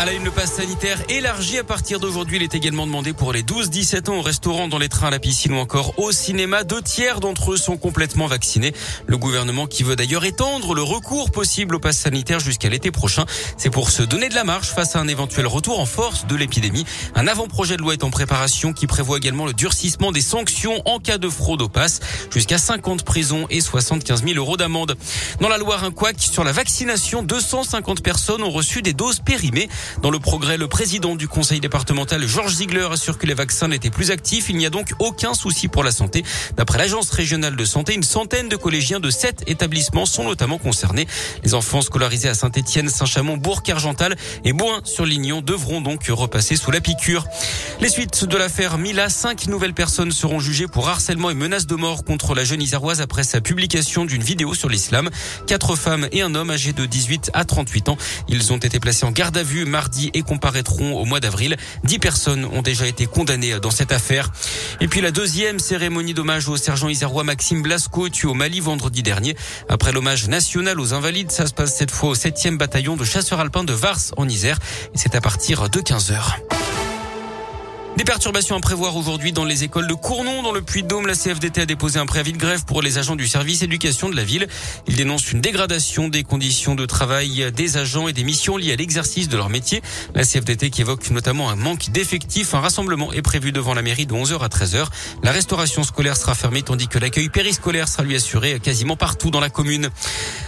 À la une, le pass sanitaire élargi à partir d'aujourd'hui. Il est également demandé pour les 12-17 ans au restaurant, dans les trains, à la piscine ou encore au cinéma. Deux tiers d'entre eux sont complètement vaccinés. Le gouvernement qui veut d'ailleurs étendre le recours possible au pass sanitaire jusqu'à l'été prochain. C'est pour se donner de la marge face à un éventuel retour en force de l'épidémie. Un avant-projet de loi est en préparation qui prévoit également le durcissement des sanctions en cas de fraude au pass. Jusqu'à 50 prisons et 75 000 euros d'amende. Dans la Loire, un couac sur la vaccination. 250 personnes ont reçu des doses périmées. Dans le progrès, le président du conseil départemental, Georges Ziegler, assure que les vaccins n'étaient plus actifs. Il n'y a donc aucun souci pour la santé. D'après l'agence régionale de santé, une centaine de collégiens de sept établissements sont notamment concernés. Les enfants scolarisés à Saint-Etienne, Saint-Chamond, Bourg-Argental et Boin-sur-Lignon devront donc repasser sous la piqûre. Les suites de l'affaire Mila, cinq nouvelles personnes seront jugées pour harcèlement et menaces de mort contre la jeune Isaroise après sa publication d'une vidéo sur l'islam. Quatre femmes et un homme âgés de 18 à 38 ans. Ils ont été placés en garde à vue mardi et comparaîtront au mois d'avril. Dix personnes ont déjà été condamnées dans cette affaire. Et puis la deuxième cérémonie d'hommage au sergent isérois Maxime Blasco, tué au Mali vendredi dernier. Après l'hommage national aux invalides, ça se passe cette fois au 7e bataillon de chasseurs alpins de Vars en Isère. Et c'est à partir de 15 heures. Des perturbations à prévoir aujourd'hui dans les écoles de Cournon, dans le Puy-de-Dôme. La CFDT a déposé un préavis de grève pour les agents du service éducation de la ville. Ils dénoncent une dégradation des conditions de travail des agents et des missions liées à l'exercice de leur métier. La CFDT qui évoque notamment un manque d'effectifs. Un rassemblement est prévu devant la mairie de 11h à 13h. La restauration scolaire sera fermée tandis que l'accueil périscolaire sera lui assuré quasiment partout dans la commune.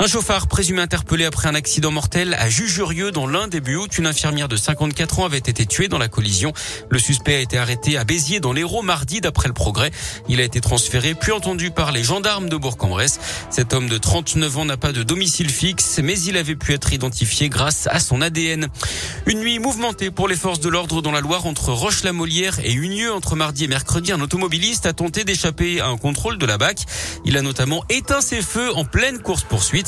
Un chauffard présumé interpellé après un accident mortel à Jujurieux dans l'un des buts. Une infirmière de 54 ans avait été tuée dans la collision. Le suspect a été arrêté à Béziers dans l'Hérault mardi d'après le progrès. Il a été transféré puis entendu par les gendarmes de Bourg-en-Bresse. Cet homme de 39 ans n'a pas de domicile fixe, mais il avait pu être identifié grâce à son ADN. Une nuit mouvementée pour les forces de l'ordre dans la Loire entre Roche-la-Molière et Unieux entre mardi et mercredi. Un automobiliste a tenté d'échapper à un contrôle de la BAC. Il a notamment éteint ses feux en pleine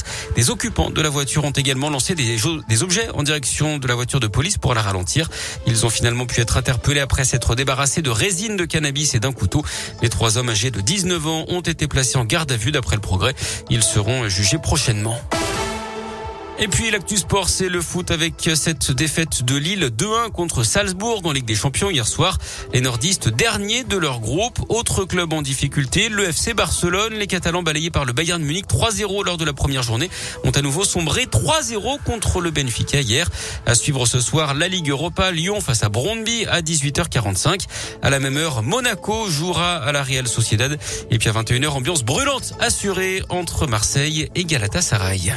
course-poursuite. Des occupants de la voiture ont également lancé des, des objets en direction de la voiture de police pour la ralentir. Ils ont finalement pu être interpellés après s'être débarrassés de résine de cannabis et d'un couteau. Les trois hommes âgés de 19 ans ont été placés en garde à vue d'après le progrès. Ils seront jugés prochainement. Et puis l'actu sport, c'est le foot avec cette défaite de Lille 2-1 contre Salzbourg en Ligue des Champions hier soir. Les nordistes derniers de leur groupe. Autre club en difficulté, le FC Barcelone. Les Catalans balayés par le Bayern Munich 3-0 lors de la première journée ont à nouveau sombré 3-0 contre le Benfica hier. À suivre ce soir la Ligue Europa, Lyon face à Brondby à 18h45. À la même heure, Monaco jouera à la Real Sociedad. Et puis à 21h, ambiance brûlante assurée entre Marseille et Galatasaray.